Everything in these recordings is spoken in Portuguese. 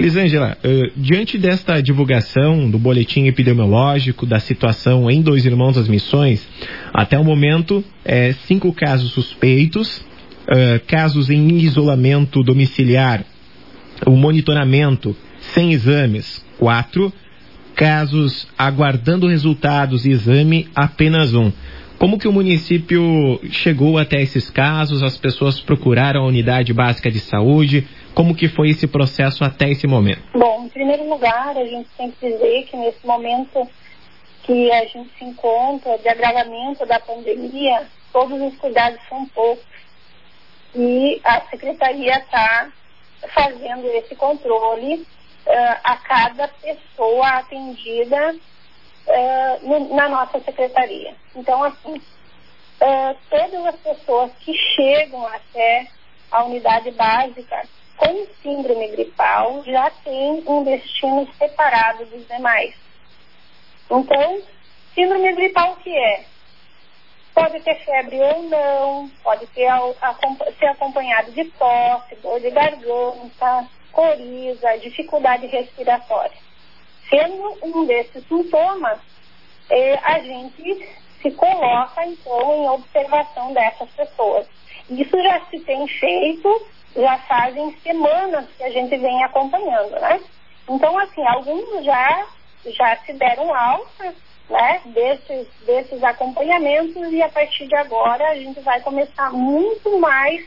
Elisângela, uh, diante desta divulgação do boletim epidemiológico da situação em Dois Irmãos das Missões, até o momento, é, cinco casos suspeitos, uh, casos em isolamento domiciliar, o monitoramento sem exames, quatro, casos aguardando resultados e exame, apenas um. Como que o município chegou até esses casos? As pessoas procuraram a unidade básica de saúde? Como que foi esse processo até esse momento? Bom, em primeiro lugar, a gente tem que dizer que nesse momento que a gente se encontra de agravamento da pandemia, todos os cuidados são poucos. E a secretaria está fazendo esse controle uh, a cada pessoa atendida uh, no, na nossa secretaria. Então, assim, uh, todas as pessoas que chegam até a unidade básica com síndrome gripal já têm um destino separado dos demais. Então, síndrome gripal o que é? Pode ter febre ou não, pode ter, ser acompanhado de tosse, dor de garganta, coriza, dificuldade respiratória. Sendo um desses sintomas, eh, a gente se coloca, então, em observação dessas pessoas. Isso já se tem feito, já fazem semanas que a gente vem acompanhando, né? Então, assim, alguns já, já se deram alta, né, desses, desses acompanhamentos e a partir de agora a gente vai começar muito mais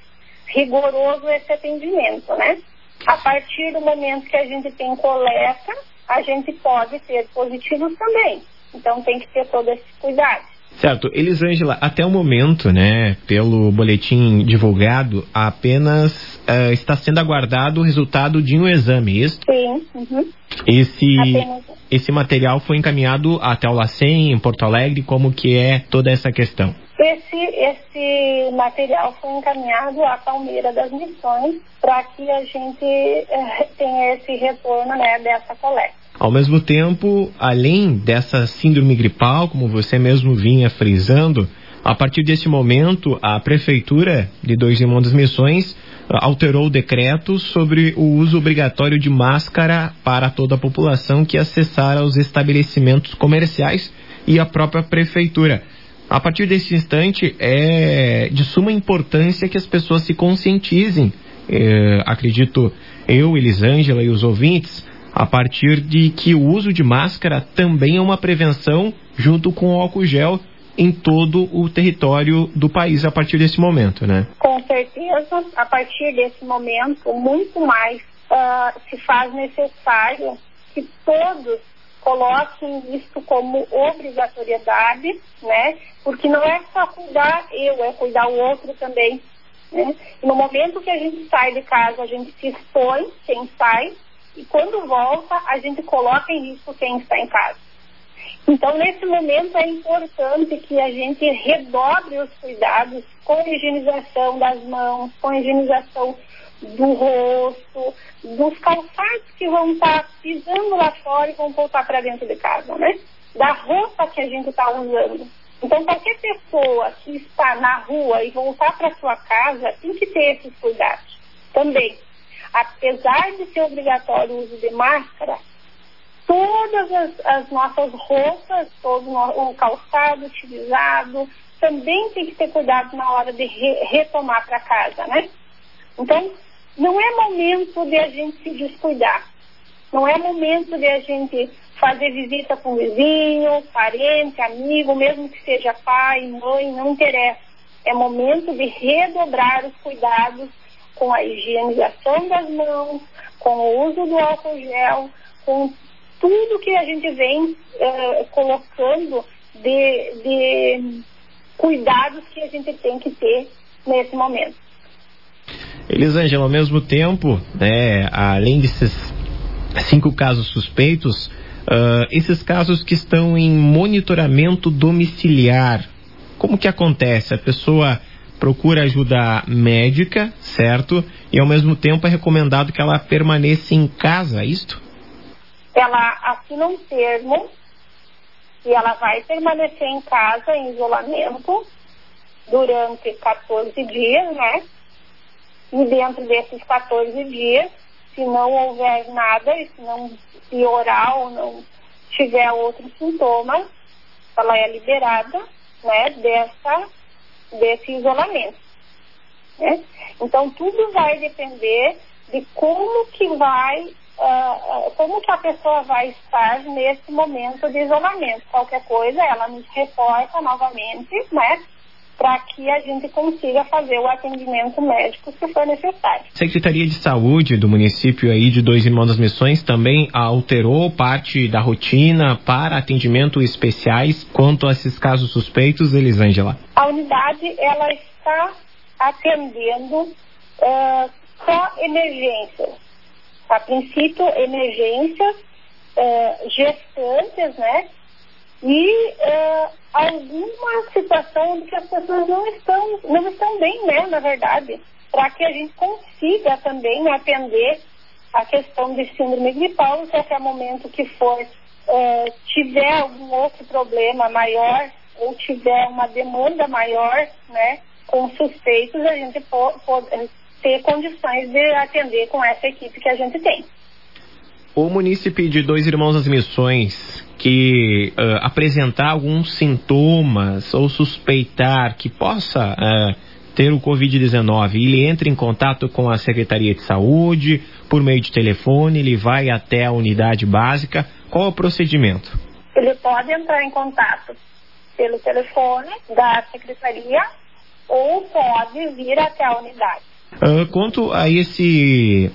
rigoroso esse atendimento, né? A partir do momento que a gente tem coleta, a gente pode ter positivos também. Então tem que ter todo esse cuidado. Certo. Elisângela, até o momento, né, pelo boletim divulgado, apenas uh, está sendo aguardado o resultado de um exame, isso? Sim. Uhum. Esse, esse material foi encaminhado até o LACEN, em Porto Alegre, como que é toda essa questão? Esse, esse material foi encaminhado à Palmeira das Missões para que a gente eh, tenha esse retorno né, dessa coleta. Ao mesmo tempo, além dessa síndrome gripal, como você mesmo vinha frisando, a partir desse momento, a Prefeitura de Dois Irmãos das Missões ah, alterou o decreto sobre o uso obrigatório de máscara para toda a população que acessar os estabelecimentos comerciais e a própria Prefeitura. A partir desse instante, é de suma importância que as pessoas se conscientizem, é, acredito eu, Elisângela e os ouvintes, a partir de que o uso de máscara também é uma prevenção junto com o álcool gel em todo o território do país a partir desse momento, né? Com certeza, a partir desse momento, muito mais uh, se faz necessário que todos coloquem isso como obrigatoriedade, né? Porque não é só cuidar eu, é cuidar o outro também. Né? No momento que a gente sai de casa, a gente se expõe, quem sai, e quando volta, a gente coloca em risco quem está em casa. Então, nesse momento, é importante que a gente redobre os cuidados com a higienização das mãos, com a higienização do rosto, dos calçados que vão estar pisando lá fora e vão voltar para dentro de casa, né? Da roupa que a gente está usando. Então, qualquer pessoa que está na rua e voltar para sua casa tem que ter esses cuidados também apesar de ser obrigatório o uso de máscara, todas as, as nossas roupas, todo o calçado utilizado, também tem que ter cuidado na hora de re, retomar para casa, né? Então, não é momento de a gente se descuidar. Não é momento de a gente fazer visita com vizinho, parente, amigo, mesmo que seja pai, mãe, não interessa. É momento de redobrar os cuidados com a higienização das mãos, com o uso do álcool gel, com tudo que a gente vem uh, colocando de, de cuidados que a gente tem que ter nesse momento. Elisângela, ao mesmo tempo, né, além desses cinco casos suspeitos, uh, esses casos que estão em monitoramento domiciliar, como que acontece? A pessoa procura ajuda médica, certo? E ao mesmo tempo é recomendado que ela permaneça em casa, é isto? Ela assina um termo e ela vai permanecer em casa em isolamento durante 14 dias, né? E dentro desses 14 dias, se não houver nada, e se não piorar ou não tiver outros sintomas, ela é liberada né, dessa, desse isolamento. Né? Então tudo vai depender de como que vai, uh, como que a pessoa vai estar nesse momento de isolamento. Qualquer coisa, ela nos reporta novamente, né? Para que a gente consiga fazer o atendimento médico se for necessário. Secretaria de Saúde do município aí de Dois Irmãos das Missões também alterou parte da rotina para atendimento especiais quanto a esses casos suspeitos, Elisângela? A unidade ela está atendendo uh, só emergências. A princípio, emergências uh, gestantes, né? E uh, alguma situação em que as pessoas não estão, não estão bem, né, na verdade, para que a gente consiga também atender a questão de síndrome gripal, se até o momento que for uh, tiver algum outro problema maior ou tiver uma demanda maior, né, com suspeitos, a gente pode ter condições de atender com essa equipe que a gente tem. O munícipe de Dois Irmãos das Missões que uh, apresentar alguns sintomas ou suspeitar que possa uh, ter o Covid-19, ele entra em contato com a Secretaria de Saúde por meio de telefone, ele vai até a unidade básica. Qual é o procedimento? Ele pode entrar em contato pelo telefone da Secretaria ou pode vir até a unidade. Uh, quanto a esse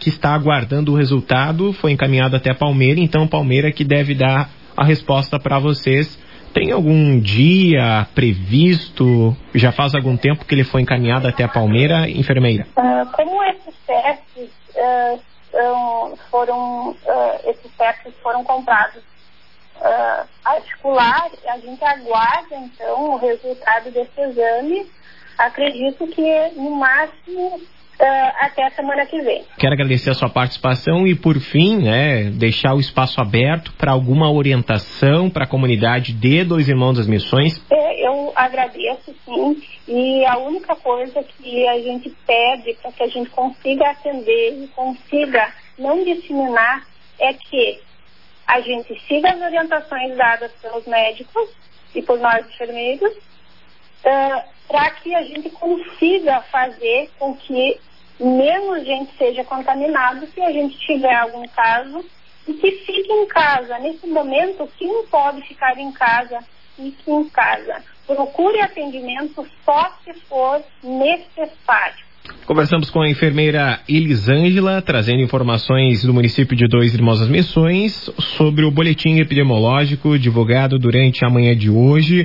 que está aguardando o resultado, foi encaminhado até Palmeira, então Palmeira que deve dar a resposta para vocês. Tem algum dia previsto? Já faz algum tempo que ele foi encaminhado até a Palmeira, enfermeira? Uh, como esses testes uh, foram, uh, esses testes foram comprados articular, a gente aguarda então o resultado desse exame. Acredito que no máximo uh, até a semana que vem. Quero agradecer a sua participação e, por fim, né, deixar o espaço aberto para alguma orientação para a comunidade de Dois Irmãos das Missões. É, eu agradeço, sim, e a única coisa que a gente pede para que a gente consiga atender e consiga não disseminar é que a gente siga as orientações dadas pelos médicos e por nós enfermeiros, uh, para que a gente consiga fazer com que menos gente seja contaminada se a gente tiver algum caso e que fique em casa. Nesse momento, quem pode ficar em casa, fique em casa. Procure atendimento só se for necessário. Conversamos com a enfermeira Elisângela, trazendo informações do município de Dois Irmãos Missões sobre o boletim epidemiológico divulgado durante a manhã de hoje.